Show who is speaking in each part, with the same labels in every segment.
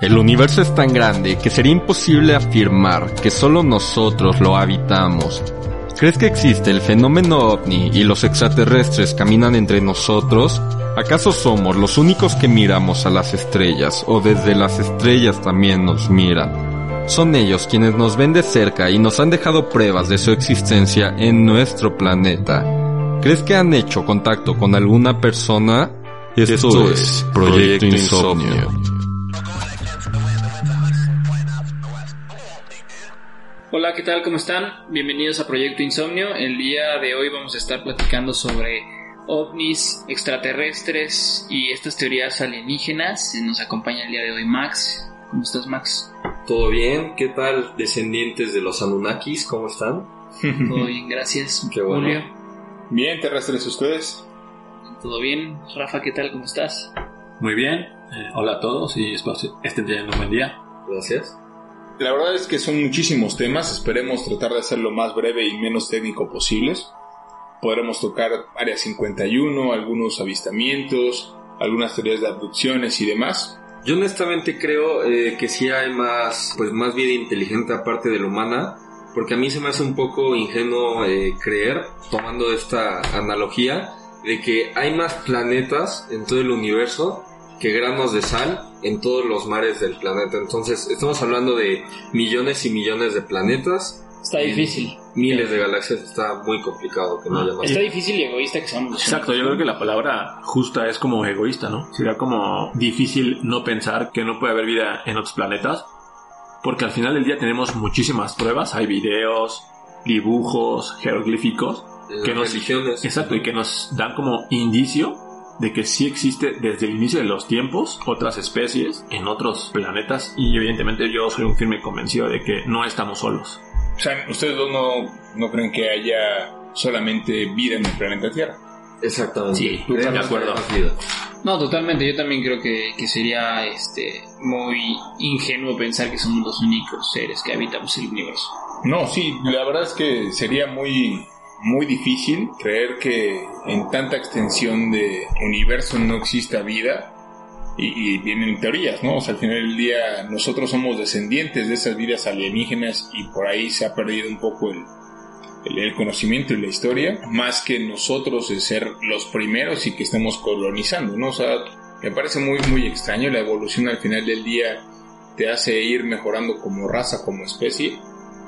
Speaker 1: El universo es tan grande que sería imposible afirmar que solo nosotros lo habitamos. ¿Crees que existe el fenómeno ovni y los extraterrestres caminan entre nosotros? ¿Acaso somos los únicos que miramos a las estrellas o desde las estrellas también nos miran? Son ellos quienes nos ven de cerca y nos han dejado pruebas de su existencia en nuestro planeta. ¿Crees que han hecho contacto con alguna persona? Esto, es Proyecto Insomnio.
Speaker 2: Hola, ¿qué tal? ¿Cómo están? Bienvenidos a Proyecto Insomnio. El día de hoy vamos a estar platicando sobre ovnis, extraterrestres y estas teorías alienígenas. Nos acompaña el día de hoy Max. ¿Cómo estás, Max?
Speaker 1: ¿Todo bien? ¿Qué tal, descendientes de los Anunnakis? ¿Cómo están?
Speaker 2: Todo bien, gracias.
Speaker 1: Qué bueno.
Speaker 2: Julio,
Speaker 3: Bien, terrestres ustedes.
Speaker 2: ¿todo bien? Rafa, ¿qué tal? ¿Cómo estás?
Speaker 4: Muy bien, eh, hola a todos y espero que estén teniendo un buen día.
Speaker 1: Gracias.
Speaker 3: La verdad es que son muchísimos temas, esperemos tratar de hacerlo más breve y menos técnico posibles. Podremos tocar Área 51, algunos avistamientos, algunas teorías de abducciones y demás.
Speaker 1: Yo honestamente creo eh, que sí hay más, pues más vida inteligente aparte de la humana, porque a mí se me hace un poco ingenuo eh, creer, tomando esta analogía, de que hay más planetas en todo el universo que granos de sal en todos los mares del planeta. Entonces, estamos hablando de millones y millones de planetas,
Speaker 2: Está difícil.
Speaker 1: miles de galaxias, está muy complicado que no haya más.
Speaker 2: Está difícil y egoísta que seamos
Speaker 4: Exacto, yo creo que la palabra justa es como egoísta, ¿no? Sería como difícil no pensar que no puede haber vida en otros planetas, porque al final del día tenemos muchísimas pruebas, hay videos, dibujos, jeroglíficos, que nos-
Speaker 1: religiones.
Speaker 4: exacto, y que nos dan como indicio de que sí existe desde el inicio de los tiempos otras especies en otros planetas y evidentemente yo soy un firme convencido de que no estamos solos.
Speaker 3: O sea, ustedes dos no, no creen que haya solamente vida en el planeta Tierra.
Speaker 1: Exactamente.
Speaker 4: Sí, de acuerdo.
Speaker 2: No, totalmente. Yo también creo que, que sería este muy ingenuo pensar que somos los únicos seres que habitamos el universo.
Speaker 3: No, sí, la verdad es que sería muy, muy difícil creer que en tanta extensión de universo no exista vida. Y, y vienen teorías, ¿no? O sea, al final del día nosotros somos descendientes de esas vidas alienígenas y por ahí se ha perdido un poco el, el, conocimiento y la historia, más que nosotros de ser los primeros y que estemos colonizando, ¿no? O sea, me parece muy, muy extraño la evolución al final del día te hace ir mejorando como raza, como especie,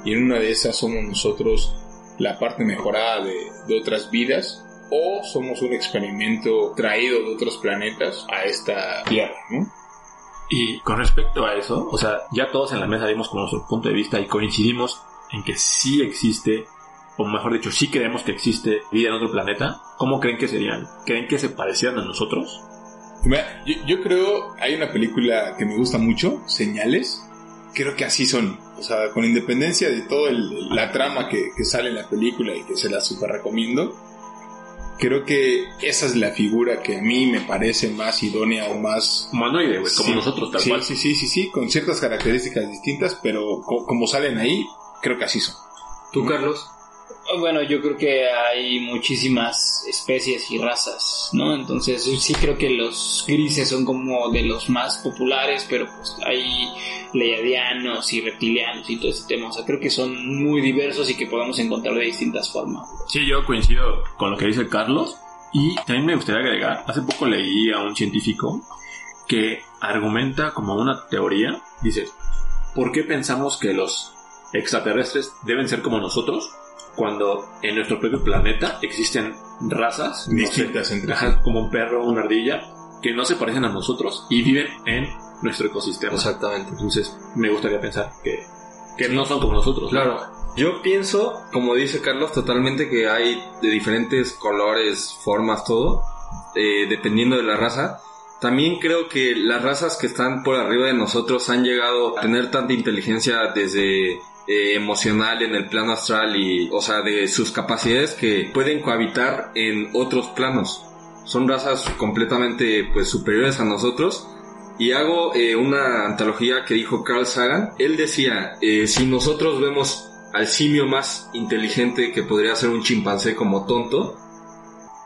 Speaker 3: y en una de esas somos nosotros la parte mejorada de, de otras vidas, o somos un experimento traído de otros planetas a esta Tierra, ¿no?
Speaker 4: Y con respecto a eso, o sea, ya todos en la mesa dimos con nuestro punto de vista y coincidimos en que sí existe, o mejor dicho, sí creemos que existe vida en otro planeta. ¿Cómo creen que serían? ¿Creen que se parecieran a nosotros?
Speaker 3: Mira, yo, yo creo, hay una película que me gusta mucho, Señales, creo que así son, o sea, con independencia de toda la trama que, que sale en la película y que se la super recomiendo, creo que esa es la figura que a mí me parece más idónea o más
Speaker 4: Humanoide, güey, como
Speaker 3: Sí,
Speaker 4: nosotros, tal
Speaker 3: sí,
Speaker 4: cual.
Speaker 3: Sí, sí, sí, sí, con ciertas características distintas, pero co- como salen ahí, creo que así son.
Speaker 1: ¿Tú, Carlos?
Speaker 2: Bueno, yo creo que hay muchísimas especies y razas, ¿no? Entonces sí creo que los grises son como de los más populares, pero pues hay leiadianos y reptilianos y todo ese tema. O sea, creo que son muy diversos y que podemos encontrar de distintas formas.
Speaker 4: Sí, yo coincido con lo que dice Carlos. Y también me gustaría agregar, hace poco leí a un científico que argumenta como una teoría, dice, ¿por qué pensamos que los extraterrestres deben ser como nosotros cuando en nuestro propio planeta existen razas no sé,
Speaker 3: Distintas entre sí.
Speaker 4: ajá, como un perro, una ardilla, que no se parecen a nosotros y viven en nuestro ecosistema?
Speaker 1: Exactamente.
Speaker 4: Entonces, me gustaría pensar que, que no son como nosotros. ¿no?
Speaker 1: Claro, yo pienso, como dice Carlos, totalmente que hay de diferentes colores, formas, todo, eh, dependiendo de la raza. También creo que las razas que están por arriba de nosotros han llegado a tener tanta inteligencia desde eh, emocional en el plano astral y, o sea, de sus capacidades que pueden cohabitar en otros planos. Son razas completamente pues superiores a nosotros y hago eh, una antología que dijo Carl Sagan. Él decía, eh, si nosotros vemos al simio más inteligente que podría ser un chimpancé como tonto,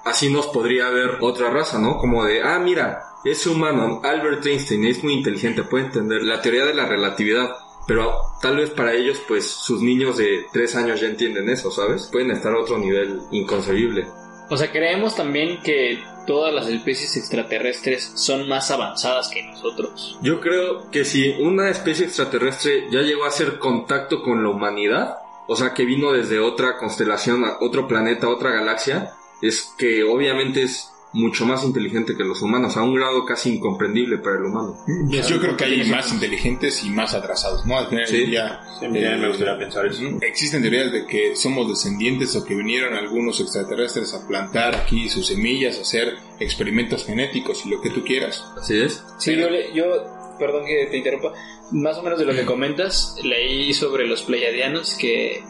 Speaker 1: así nos podría ver otra raza, ¿no? Como de, ah, mira, ese humano, Albert Einstein, es muy inteligente, puede entender la teoría de la relatividad, pero tal vez para ellos, pues, sus niños de tres años ya entienden eso, ¿sabes? Pueden estar a otro nivel inconcebible.
Speaker 2: O sea, creemos también que todas las especies extraterrestres son más avanzadas que nosotros.
Speaker 1: Yo creo que si una especie extraterrestre ya llegó a hacer contacto con la humanidad, o sea, que vino desde otra constelación, a otro planeta, a otra galaxia, es que obviamente es mucho más inteligente que los humanos, a un grado casi incomprendible para el humano.
Speaker 3: Yo creo que hay más inteligentes y más atrasados, ¿no? Al final
Speaker 1: Sí.
Speaker 4: Sí, me gustaría pensar eso.
Speaker 3: Existen teorías de que somos descendientes o que vinieron algunos extraterrestres a plantar aquí sus semillas, a hacer experimentos genéticos y lo que tú quieras.
Speaker 1: Así es.
Speaker 2: Sí, yo, le- yo, perdón que te interrumpa, más o menos de lo que comentas, leí sobre los pleiadianos que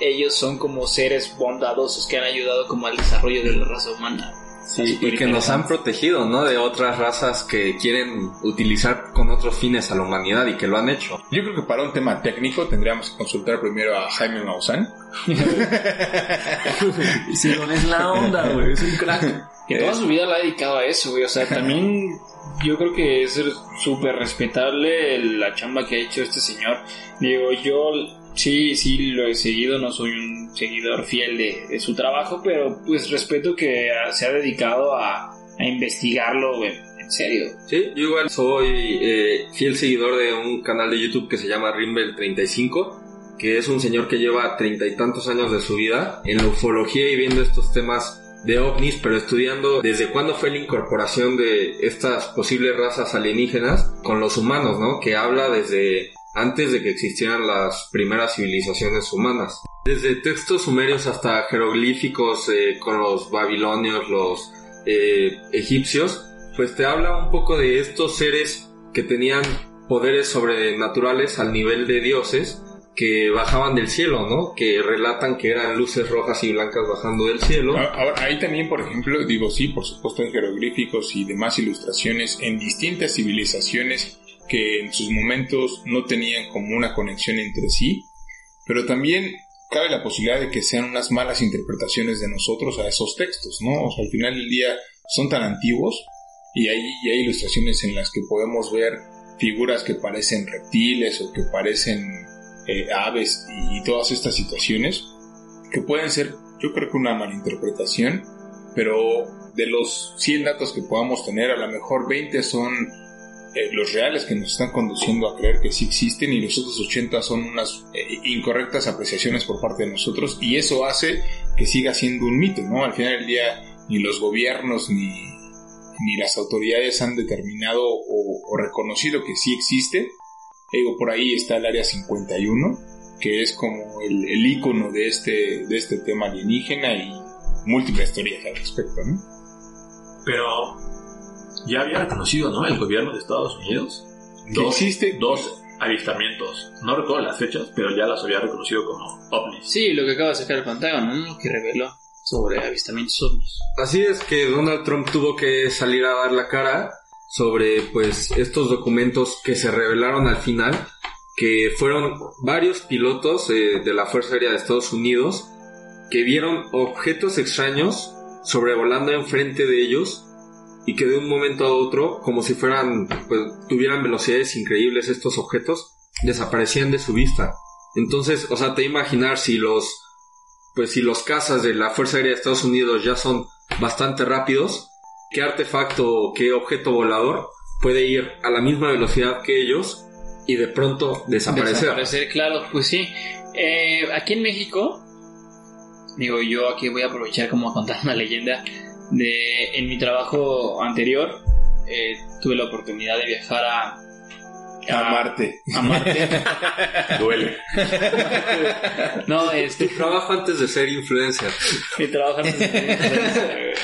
Speaker 2: ellos son como seres bondadosos que han ayudado como al desarrollo de la raza humana.
Speaker 1: Sí, y que nos han protegido, ¿no? De otras razas que quieren utilizar con otros fines a la humanidad y que lo han hecho.
Speaker 3: Yo creo que para un tema técnico tendríamos que consultar primero a Jaime Maussan.
Speaker 4: Si no es la onda, güey, es un crack.
Speaker 2: Que toda su vida la ha dedicado a eso, güey. O sea, también yo creo que es súper respetable la chamba que ha hecho este señor. Digo, yo sí, sí lo he seguido, no soy un seguidor fiel de, su trabajo, pero pues respeto que se ha dedicado a, investigarlo en, en serio.
Speaker 1: Sí, yo igual soy eh, fiel seguidor de un canal de YouTube que se llama Rimbel35, que es un señor que lleva treinta y tantos años de su vida en la ufología y viendo estos temas de ovnis, pero estudiando desde cuándo fue la incorporación de estas posibles razas alienígenas con los humanos, ¿no? Que habla desde antes de que existieran las primeras civilizaciones humanas. Desde textos sumerios hasta jeroglíficos eh, con los babilonios, los eh, egipcios, pues te habla un poco de estos seres que tenían poderes sobrenaturales al nivel de dioses que bajaban del cielo, ¿no? Que relatan que eran luces rojas y blancas bajando del cielo.
Speaker 3: A- Ahora, ahí también, por ejemplo, digo, sí, por supuesto, en jeroglíficos y demás ilustraciones en distintas civilizaciones que en sus momentos no tenían como una conexión entre sí, pero también cabe la posibilidad de que sean unas malas interpretaciones de nosotros a esos textos, ¿no? O sea, al final del día son tan antiguos y hay, y hay ilustraciones en las que podemos ver figuras que parecen reptiles o que parecen eh, aves y, todas estas situaciones que pueden ser, yo creo que una malinterpretación, pero de los 100 datos que podamos tener, a lo mejor 20 son eh, los reales que nos están conduciendo a creer que sí existen y los otros 80 son unas eh, incorrectas apreciaciones por parte de nosotros y eso hace que siga siendo un mito, ¿no? Al final del día ni los gobiernos ni, ni las autoridades han determinado o, o reconocido que sí existe. Digo, por ahí está el área 51, que es como el, el icono de este, de este tema alienígena y múltiples teorías al respecto, ¿no?
Speaker 4: Pero ya había reconocido, ¿no? El gobierno de Estados Unidos.
Speaker 3: Que existe-
Speaker 4: dos avistamientos. No recuerdo las fechas, pero ya las había reconocido como ovnis.
Speaker 2: Sí, lo que acaba de sacar el Pentágono, ¿no? Que reveló sobre avistamientos ovnis.
Speaker 1: Así es que Donald Trump tuvo que salir a dar la cara sobre pues estos documentos que se revelaron al final, que fueron varios pilotos eh, de la Fuerza Aérea de Estados Unidos que vieron objetos extraños sobrevolando enfrente de ellos y que de un momento a otro, como si fueran, pues tuvieran velocidades increíbles estos objetos, desaparecían de su vista. Entonces, o sea, te imaginar si los pues si los cazas de la Fuerza Aérea de Estados Unidos ya son bastante rápidos, ¿qué artefacto qué objeto volador puede ir a la misma velocidad que ellos y de pronto desaparecer?
Speaker 2: Desaparecer, claro, pues sí. Eh, aquí en México, digo, yo aquí voy a aprovechar como a contar una leyenda de en mi trabajo anterior. eh, tuve la oportunidad de viajar a,
Speaker 3: A Marte.
Speaker 2: a Marte.
Speaker 4: Duele.
Speaker 2: no, este,
Speaker 1: Trabajo antes de ser influencer.
Speaker 2: mi trabajo anterior.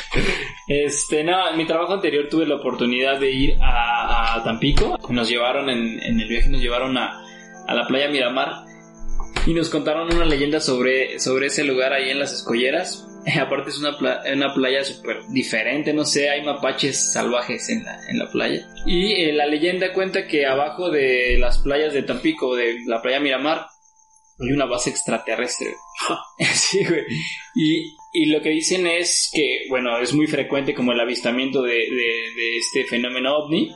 Speaker 2: Este, no, en mi trabajo anterior tuve la oportunidad de ir a, a Tampico. Nos llevaron en, en el viaje, nos llevaron a, a la playa Miramar y nos contaron una leyenda sobre, sobre ese lugar ahí en las escolleras. Aparte es una, pla- una playa súper diferente, no sé, hay mapaches salvajes en la, en la playa. Y eh, la leyenda cuenta que abajo de las playas de Tampico, de la playa Miramar, hay una base extraterrestre. sí, güey. Y, y, lo que dicen es que, bueno, es muy frecuente como el avistamiento de, de, de este fenómeno ovni.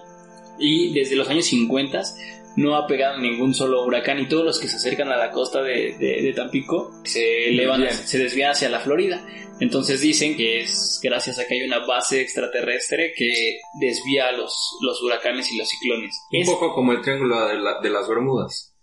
Speaker 2: Y desde los años 50 no ha pegado ningún solo huracán y todos los que se acercan a la costa de, de Tampico se elevan, se desvían hacia la Florida. Entonces dicen que es gracias a que hay una base extraterrestre que desvía los, los huracanes y los ciclones.
Speaker 1: Un poco como el triángulo de, de, las Bermudas.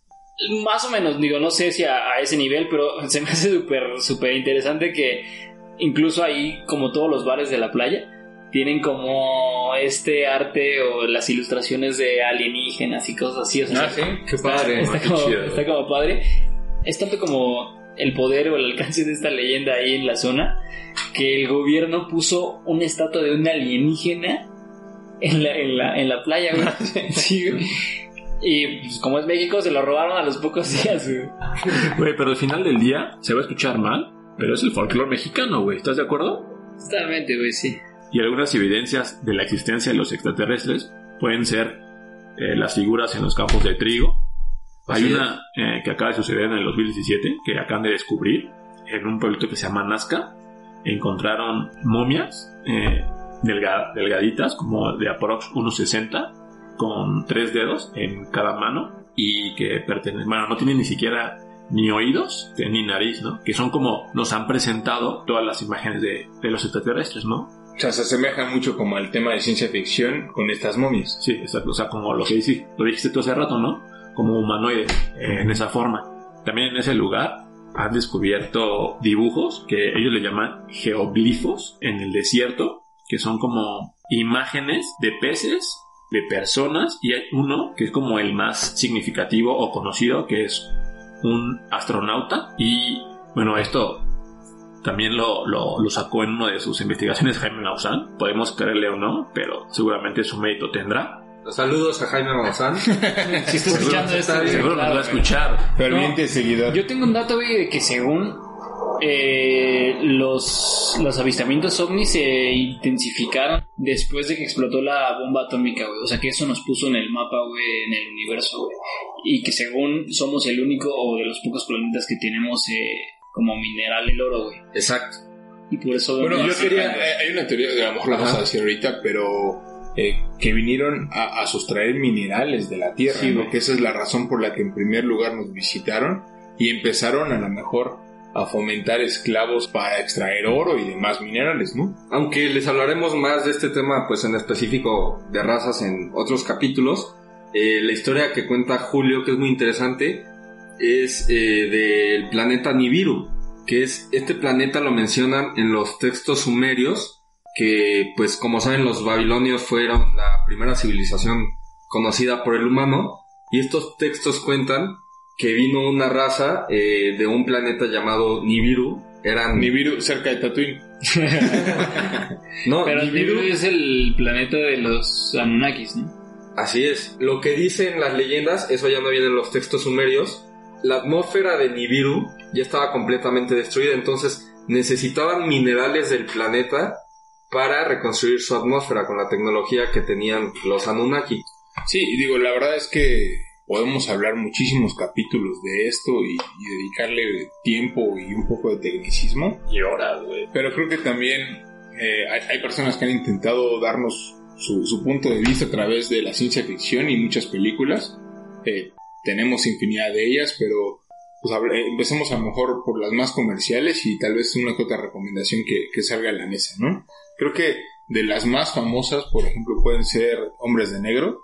Speaker 2: Más o menos, digo, no sé si a, ese nivel, pero se me hace súper, súper interesante que incluso ahí, como todos los bares de la playa, tienen como este arte o las ilustraciones de alienígenas y cosas así. O
Speaker 1: sea, ah, sí, qué padre.
Speaker 2: Está, como, está como padre. Es tanto como el poder o el alcance de esta leyenda ahí en la zona, que el gobierno puso una estatua de un alienígena en la, en la, en la playa, Y pues, como es México, se lo robaron a los pocos días,
Speaker 4: güey. pero al final del día se va a escuchar mal, pero es el folclore mexicano, güey. ¿Estás de acuerdo?
Speaker 2: Totalmente, güey, sí.
Speaker 4: Y algunas evidencias de la existencia de los extraterrestres pueden ser eh, las figuras en los campos de trigo, hay una eh, que acaba de suceder en el 2017 que acaban de descubrir en un pueblito que se llama Nazca. Encontraron momias eh, delgaditas, como de aprox 1,60, con tres dedos en cada mano y que pertenecen, bueno, no tienen ni siquiera ni oídos ni nariz, ¿no? Que son como nos han presentado todas las imágenes de, de los extraterrestres, ¿no?
Speaker 3: O sea, se asemeja mucho como al tema de ciencia ficción con estas momias.
Speaker 4: Sí, exacto. O sea, como lo que dice, lo dijiste tú hace rato, ¿no? como humanoide eh, en esa forma. También en ese lugar han descubierto dibujos que ellos le llaman geoglifos en el desierto, que son como imágenes de peces, de personas, y hay uno que es como el más significativo o conocido, que es un astronauta. Y bueno, esto también lo, lo, sacó en una de sus investigaciones Jaime Maussan. Podemos creerle o no, pero seguramente su mérito tendrá.
Speaker 1: Saludos a Jaime Maussan.
Speaker 2: si está escuchando esto,
Speaker 4: seguro nos va a escuchar.
Speaker 3: Permiente seguidor.
Speaker 2: Yo tengo un dato, güey, de que según eh, los, los avistamientos ovnis se intensificaron después de que explotó la bomba atómica, güey. O sea que eso nos puso en el mapa, güey, en el universo, güey. Y que según somos el único o de los pocos planetas que tenemos eh, como mineral el oro, güey.
Speaker 1: Exacto.
Speaker 2: Y por eso...
Speaker 3: Bueno, yo quería... Hay una teoría, a lo mejor la vamos a decir ahorita, pero eh, que vinieron a, sustraer minerales de la tierra, que esa es la razón por la que en primer lugar nos visitaron y empezaron a lo mejor a fomentar esclavos para extraer oro y demás minerales, ¿no?
Speaker 1: Aunque les hablaremos más de este tema, pues en específico de razas en otros capítulos, eh, la historia que cuenta Julio, que es muy interesante, es eh, del planeta Nibiru, que es este planeta lo mencionan en los textos sumerios que pues como saben los babilonios fueron la primera civilización conocida por el humano y estos textos cuentan que vino una raza eh, de un planeta llamado Nibiru. Eran...
Speaker 3: Nibiru cerca de Tatooine.
Speaker 2: no, Pero Nibiru... es el planeta de los Anunnakis, ¿no?
Speaker 1: Así es. Lo que dicen las leyendas, eso ya no viene en los textos sumerios, la atmósfera de Nibiru ya estaba completamente destruida, entonces necesitaban minerales del planeta para reconstruir su atmósfera con la tecnología que tenían los Anunnaki.
Speaker 3: Sí, y digo, la verdad es que podemos hablar muchísimos capítulos de esto y, dedicarle tiempo y un poco de tecnicismo.
Speaker 4: Y horas, güey.
Speaker 3: Pero creo que también eh, hay, personas que han intentado darnos su, punto de vista a través de la ciencia ficción y muchas películas. Eh, tenemos infinidad de ellas, pero pues empecemos a lo mejor por las más comerciales y tal vez una otra recomendación que, que salga a la mesa, ¿no? Creo que de las más famosas, por ejemplo, pueden ser Hombres de Negro,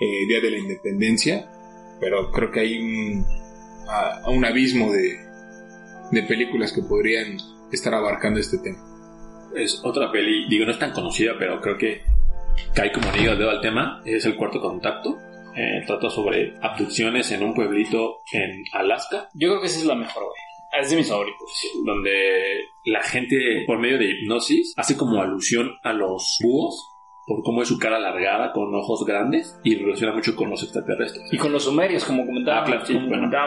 Speaker 3: eh, Día de la Independencia, pero creo que hay un, un abismo de, de películas que podrían estar abarcando este tema.
Speaker 4: Es otra peli, digo, no es tan conocida, pero creo que cae como anillo al dedo al tema, es El Cuarto Contacto. Eh, trata sobre abducciones en un pueblito en Alaska.
Speaker 2: Yo creo que esa es la mejor, güey. Es de mis favoritos.
Speaker 4: Donde la gente, por medio de hipnosis, hace como alusión a los búhos por cómo es su cara alargada con ojos grandes y relaciona mucho con los extraterrestres.
Speaker 2: Y con los sumerios, como comentaba, ah,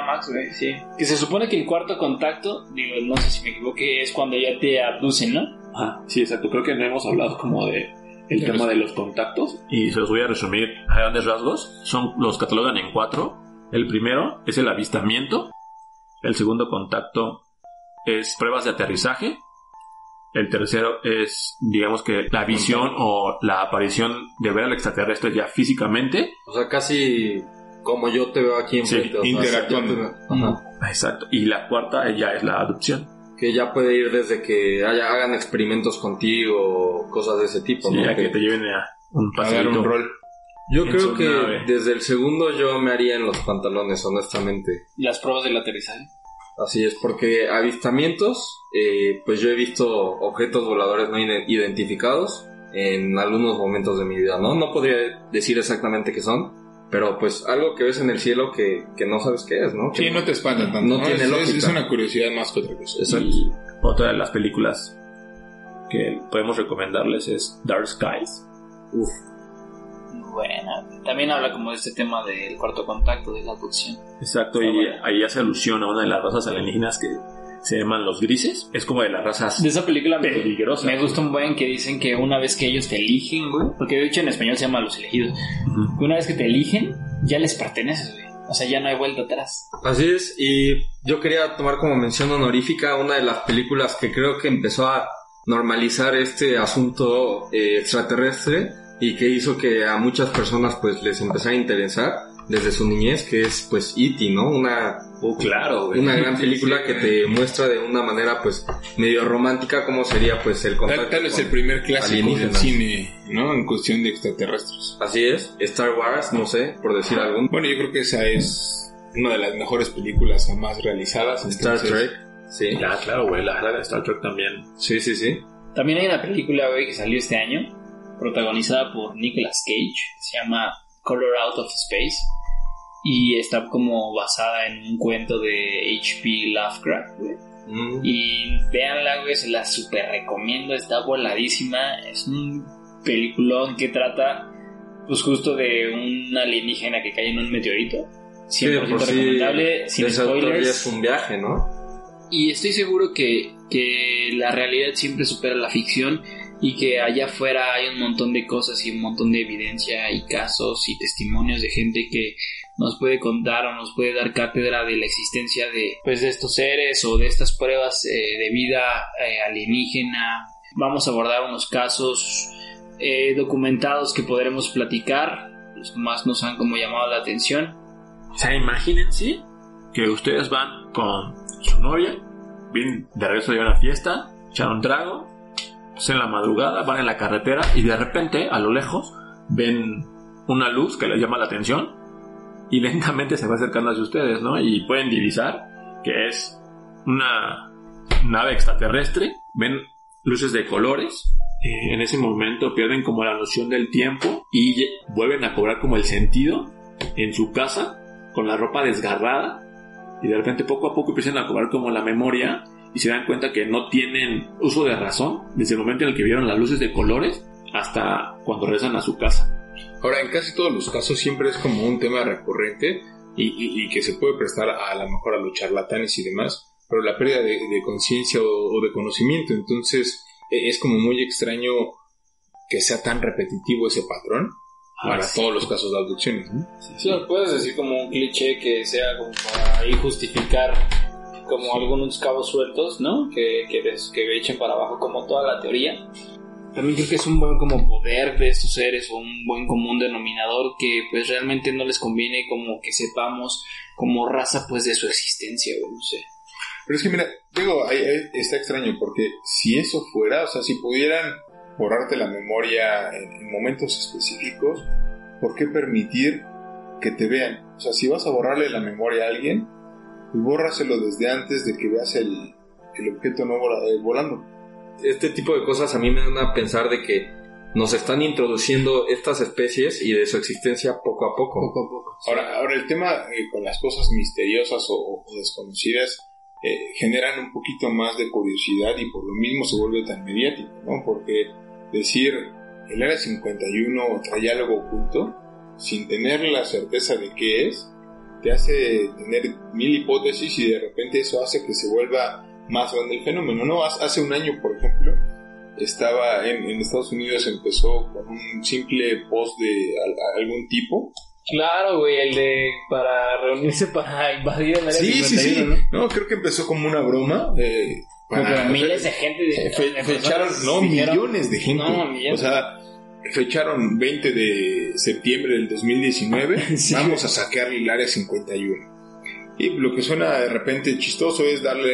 Speaker 2: Max, sí. Que se supone que el cuarto contacto, digo, no sé si me equivoqué, es cuando ya te abducen, ¿no?
Speaker 4: Ah, sí, exacto. Creo que no hemos hablado como de el tema de los contactos y se los voy a resumir a grandes rasgos. Son los catalogan en cuatro. El primero es el avistamiento, El segundo contacto es pruebas de aterrizaje. El tercero es, digamos que la visión o la aparición de ver al extraterrestre ya físicamente.
Speaker 1: O sea, casi como yo te veo aquí en
Speaker 4: Sí,
Speaker 1: frente, o sea,
Speaker 3: interactuando.
Speaker 4: Exacto. Y la cuarta ya es la adopción.
Speaker 1: Que ya puede ir desde que haya- hagan experimentos contigo, cosas de ese tipo,
Speaker 4: Sí,
Speaker 1: ¿no?
Speaker 4: ya que
Speaker 1: Que-
Speaker 4: te lleven a un
Speaker 3: un rol.
Speaker 1: Yo creo que
Speaker 4: nave.
Speaker 1: desde el segundo yo me haría en los pantalones, honestamente.
Speaker 2: Las pruebas del aterrizaje.
Speaker 1: Así es, porque avistamientos, eh, pues yo he visto objetos voladores no ide- identificados en algunos momentos de mi vida, ¿no? No podría decir exactamente qué son, pero pues algo que ves en el cielo que, que no sabes qué es, ¿no? Que
Speaker 3: Sí, no te espanta tanto.
Speaker 1: No tiene
Speaker 3: es,
Speaker 1: lógica.
Speaker 3: es una curiosidad más que otra cosa.
Speaker 1: Exacto.
Speaker 4: Y otra de las películas que podemos recomendarles es Dark Skies.
Speaker 1: Uf,
Speaker 2: Buena. También habla como de este tema del cuarto contacto, de la abducción.
Speaker 4: Exacto,
Speaker 2: Está
Speaker 4: y
Speaker 2: bueno.
Speaker 4: ahí hace alusión a una de las razas alienígenas que se llaman los grises. Es como de las razas
Speaker 2: De esa película me,
Speaker 4: peligrosas.
Speaker 2: me gusta un buen que dicen que una vez que ellos te eligen, güey, porque de hecho en español se llama los elegidos, que una vez que te eligen, ya les perteneces, güey. O sea, ya no hay vuelta atrás.
Speaker 1: Así es, y yo quería tomar como mención honorífica una de las películas que creo que empezó a normalizar este asunto eh, extraterrestre y que hizo que a muchas personas pues les empezara a interesar desde su niñez, que es pues E.T., ¿no? Una,
Speaker 4: Oh, claro, güey.
Speaker 1: una gran película que te muestra de una manera pues medio romántica cómo sería pues el contacto.
Speaker 3: Tal, tal vez
Speaker 1: con-
Speaker 3: el primer clásico del cine, ¿no? En cuestión de extraterrestres.
Speaker 1: Así es, Star Wars, no sé, por decir algún.
Speaker 3: Bueno, yo creo que esa es una de las mejores películas jamás realizadas.
Speaker 1: Star
Speaker 3: entonces-
Speaker 1: Trek, sí,
Speaker 4: Ya, claro, güey. La saga de Star Trek también.
Speaker 1: sí, sí, sí.
Speaker 2: También hay una película, güey, que salió este año, protagonizada por Nicolas Cage, se llama Color Out of Space, y está como basada en un cuento de H.P. Lovecraft, güey.
Speaker 1: Mm.
Speaker 2: Y véanla, güey, se la super recomiendo, está voladísima, es un peliculón que trata, pues justo de un alienígena que cae en un meteorito. 100%
Speaker 1: Sí, de por sí,
Speaker 2: recomendable, sin spoilers.
Speaker 1: es un viaje, ¿no?
Speaker 2: Y estoy seguro que, que la realidad siempre supera la ficción y que allá afuera hay un montón de cosas y un montón de evidencia y casos y testimonios de gente que nos puede contar o nos puede dar cátedra de la existencia de, pues, de estos seres o de estas pruebas eh, de vida eh, alienígena. Vamos a abordar unos casos eh, documentados que podremos platicar, los que más nos han como llamado la atención.
Speaker 4: O sea, imagínense que ustedes van con su novia, vienen de regreso de una fiesta, echan un trago, pues en la madrugada van en la carretera y de repente, a lo lejos, ven una luz que les llama la atención y lentamente se va acercando hacia ustedes, ¿no? Y pueden divisar que es una nave extraterrestre, ven luces de colores, eh, en ese momento pierden como la noción del tiempo y vuelven a cobrar como el sentido en su casa con la ropa desgarrada y de repente poco a poco empiezan a cobrar como la memoria y se dan cuenta que no tienen uso de razón desde el momento en el que vieron las luces de colores hasta cuando regresan a su casa.
Speaker 3: Ahora, en casi todos los casos siempre es como un tema recurrente y, y- y que se puede prestar a, lo mejor a los charlatanes y demás, pero la pérdida de, de conciencia o, o de conocimiento, entonces e- es como muy extraño que sea tan repetitivo ese patrón para
Speaker 4: sí.
Speaker 3: todos los casos de abducciones. ¿no?
Speaker 2: Sí, puedes decir como un cliché que sea como para ahí justificar como algunos cabos sueltos, ¿no? Que, que, des- que echen para abajo como toda la teoría. También creo que es un buen como poder de estos seres o un buen común denominador que pues realmente no les conviene como que sepamos como raza pues de su existencia, güey, no sé.
Speaker 3: Pero es que mira, digo, ahí- ahí está extraño porque si eso fuera, o sea, si pudieran borrarte la memoria en, en momentos específicos, ¿por qué permitir que te vean? O sea, si vas a borrarle la memoria a alguien, pues bórraselo desde antes de que veas el, el objeto no vola- eh, volando.
Speaker 1: Este tipo de cosas a mí me dan a pensar de que nos están introduciendo estas especies y de su existencia poco a poco.
Speaker 2: Poco a poco.
Speaker 3: Ahora, ahora el tema eh, con las cosas misteriosas o, o desconocidas eh, generan un poquito más de curiosidad y por lo mismo se vuelve tan mediático, ¿no? Porque decir el área 51 trae algo oculto sin tener la certeza de qué es, te hace tener mil hipótesis y de repente eso hace que se vuelva más grande el fenómeno, ¿no? Hace un año, por ejemplo, estaba en, en Estados Unidos, empezó con un simple post de al- algún tipo
Speaker 2: Claro, güey, el de para reunirse para invadir el área
Speaker 3: Sí, sí,
Speaker 2: 51,
Speaker 3: sí.
Speaker 2: ¿no?
Speaker 3: No, creo que empezó como una broma. Eh, para-
Speaker 2: miles de gente de,
Speaker 3: Eh, fe-
Speaker 2: de
Speaker 3: fecharon, no, millones de gente.
Speaker 2: No, millones.
Speaker 3: O sea, fecharon 20 de septiembre del 2019.
Speaker 2: Sí.
Speaker 3: Vamos a saquear el área 51. Y lo que suena de repente chistoso es darle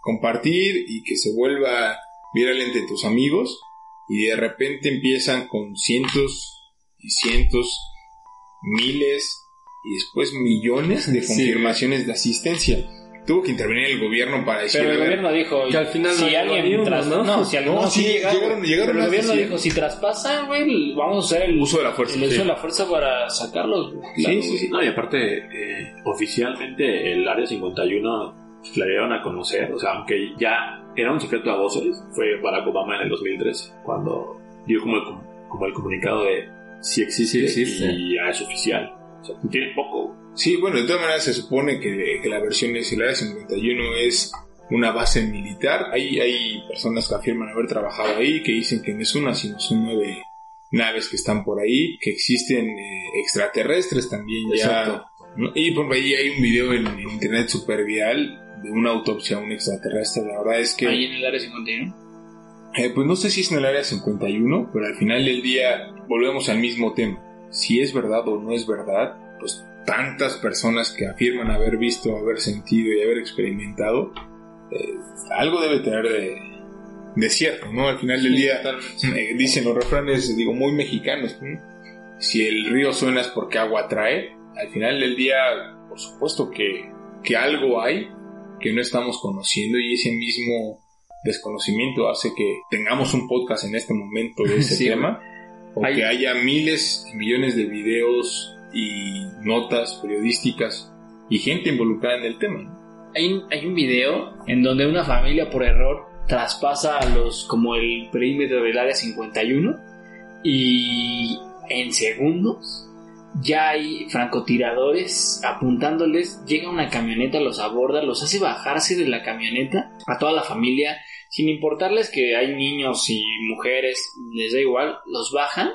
Speaker 3: compartir y que se vuelva viral entre tus amigos. Y de repente empiezan con cientos y cientos, miles y después millones de
Speaker 2: Sí.
Speaker 3: confirmaciones de asistencia. Tuvo que intervenir el gobierno para decir
Speaker 2: Pero el
Speaker 3: "A ver,
Speaker 2: gobierno dijo
Speaker 1: Que al final
Speaker 2: si
Speaker 1: no
Speaker 2: alguien
Speaker 1: uno,
Speaker 2: tras-
Speaker 1: ¿no?
Speaker 2: no, si alguien
Speaker 3: No,
Speaker 2: no, sí
Speaker 3: sí,
Speaker 2: llegaron,
Speaker 3: llegaron- llegaron
Speaker 2: pero el gobierno
Speaker 3: 100.
Speaker 2: dijo si traspasa, güey, vamos a hacer el
Speaker 3: uso de la fuerza.
Speaker 2: el uso
Speaker 3: sí.
Speaker 2: de la fuerza para sacarlos.
Speaker 3: Sí,
Speaker 2: Claro,
Speaker 3: sí, sí.
Speaker 4: No, y aparte, eh, oficialmente el Área 51 la dieron a conocer, o sea, aunque ya era un secreto a voces, fue Barack Obama en el 2013, cuando dio como el, com- como el comunicado de si existe,
Speaker 1: Sí existe.
Speaker 4: y ya es oficial. Sea, tiene poco.
Speaker 3: Sí, bueno, de todas maneras se supone que, que la versión es el Área 51 es una base militar. Hay, hay personas que afirman haber trabajado ahí, que dicen que no es una, sino son nueve naves que están por ahí, que existen eh, extraterrestres también ya. Y por ahí hay un video en, en internet super viral de una autopsia a un extraterrestre. La verdad es que...
Speaker 2: Ahí en el área 51.
Speaker 3: Eh, pues no sé si es en el área 51, pero al final del día volvemos al mismo tema. Si es verdad o no es verdad, pues tantas personas que afirman haber visto, haber sentido y haber experimentado, eh, algo debe tener de, de cierto, ¿no? Al final del día, eh, dicen los refranes, digo, muy mexicanos, ¿no? si el río suena es porque agua trae, al final del día, por supuesto que, que algo hay que no estamos conociendo y ese mismo desconocimiento hace que tengamos un podcast en este momento de ese
Speaker 2: Sí,
Speaker 3: tema o
Speaker 2: Hay-
Speaker 3: que haya miles y millones de videos y notas periodísticas y gente involucrada en el tema.
Speaker 2: Hay un, hay un video en donde una familia por error traspasa a los como el perímetro del área 51 y en segundos ya hay francotiradores apuntándoles, llega una camioneta, los aborda, los hace bajarse de la camioneta a toda la familia, sin importarles que hay niños y mujeres, les da igual, los bajan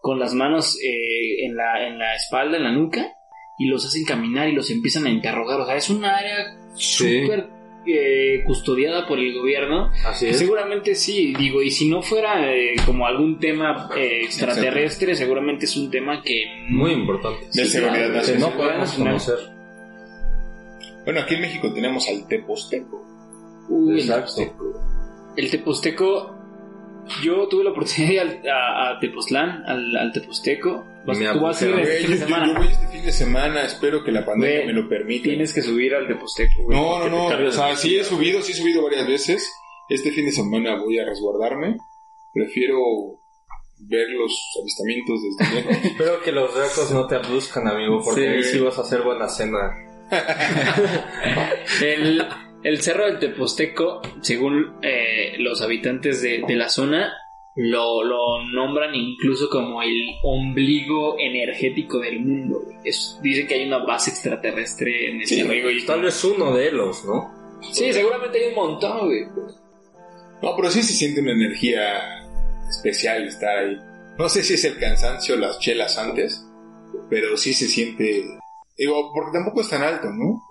Speaker 2: con las manos eh, en, la, en la espalda, en la nuca, y los hacen caminar y los empiezan a interrogar. O sea, es un área
Speaker 1: Sí.
Speaker 2: súper eh, custodiada por el gobierno.
Speaker 1: Así es.
Speaker 2: Seguramente sí, digo, y si no fuera eh, como algún tema eh, extraterrestre, seguramente es un tema que...
Speaker 1: Muy importante.
Speaker 3: De seguridad
Speaker 2: claro,
Speaker 3: nacional.
Speaker 1: no podemos conocer.
Speaker 3: Bueno, aquí en México tenemos al Teposteco.
Speaker 2: Uy, el
Speaker 1: Exacto.
Speaker 2: El Teposteco, yo tuve la oportunidad de ir al- a, a Tepoztlán, al, al Teposteco. Vas-
Speaker 1: Me
Speaker 2: tú vas a ir este fin
Speaker 3: yo,
Speaker 2: de semana.
Speaker 3: yo voy este fin de semana, espero que la pandemia
Speaker 2: Güey,
Speaker 3: me lo permita.
Speaker 2: Tienes que subir al Teposteco, güey.
Speaker 3: No, no, no. O sea, sí he subido, sí he subido varias veces. Este fin de semana voy a resguardarme. Prefiero ver los avistamientos desde lejos.
Speaker 1: Espero que los recos no te abduzcan, amigo, porque
Speaker 3: Sí.
Speaker 1: ahí sí vas a hacer buena cena.
Speaker 2: El, el cerro del Teposteco, según eh, los habitantes de, de la zona, lo, lo nombran incluso como el ombligo energético del mundo. Es- dicen que hay una base extraterrestre en el
Speaker 3: Sí, amigo, y-
Speaker 1: Tal vez uno de ellos, ¿no?
Speaker 2: Sí, seguramente hay un montón, güey.
Speaker 3: No, pero sí se siente una energía especial estar ahí. No sé si es el cansancio, las chelas antes, pero sí se siente. Digo, porque tampoco es tan alto, ¿no?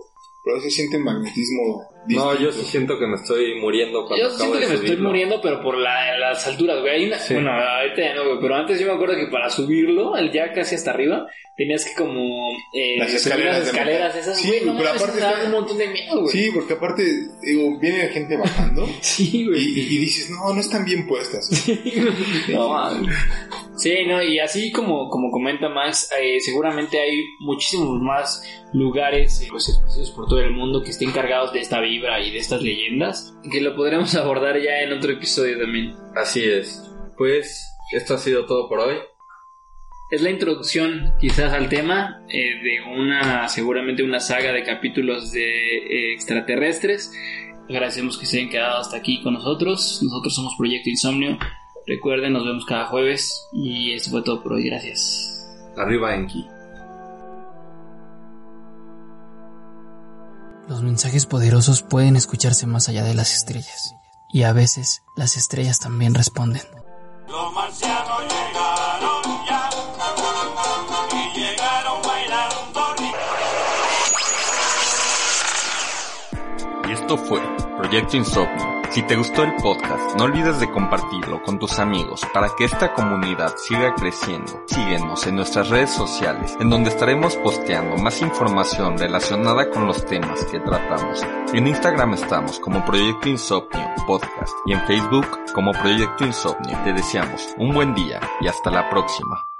Speaker 3: Pero se siente un magnetismo.
Speaker 1: No, yo sí siento que me estoy muriendo cuando
Speaker 2: Yo
Speaker 1: acabo
Speaker 2: siento
Speaker 1: de
Speaker 2: que me estoy muriendo, pero por la- las alturas, güey. Hay una,
Speaker 1: Sí.
Speaker 2: Bueno, ahorita ya no, güey, pero antes yo me acuerdo que para subirlo, el ya casi hasta arriba, tenías que como eh,
Speaker 3: Las escaleras
Speaker 2: las escaleras esas,
Speaker 3: Sí,
Speaker 2: güey, no
Speaker 3: pero aparte está-
Speaker 2: un montón de miedo, güey.
Speaker 3: Sí, porque aparte, digo, viene gente bajando
Speaker 2: Sí,
Speaker 3: y,
Speaker 2: güey.
Speaker 3: y dices, no, no están bien puestas.
Speaker 2: No. Sí, no, y así como, como comenta Max, eh, seguramente hay muchísimos más lugares eh, pues, esparcidos por todo el mundo que estén cargados de esta vibra y de estas leyendas, que lo podremos abordar ya en otro episodio también.
Speaker 1: Así es. Pues esto ha sido todo por hoy.
Speaker 2: Es la introducción quizás al tema eh, de una, seguramente una saga de capítulos de eh, extraterrestres. Agradecemos que se hayan quedado hasta aquí con nosotros. Nosotros somos Proyecto Insomnio. Recuerden, nos vemos cada jueves y eso fue todo por hoy. Gracias.
Speaker 1: Arriba Enki.
Speaker 5: Los mensajes poderosos pueden escucharse más allá de las estrellas y a veces las estrellas también responden.
Speaker 6: Los marcianos llegaron ya y llegaron.
Speaker 1: Y esto fue Proyecto Insomnio si te gustó el podcast, no olvides de compartirlo con tus amigos para que esta comunidad siga creciendo. Síguenos en nuestras redes sociales, en donde estaremos posteando más información relacionada con los temas que tratamos. En Instagram estamos como Proyecto Insomnio Podcast y en Facebook como Proyecto Insomnio. Te deseamos un buen día y hasta la próxima.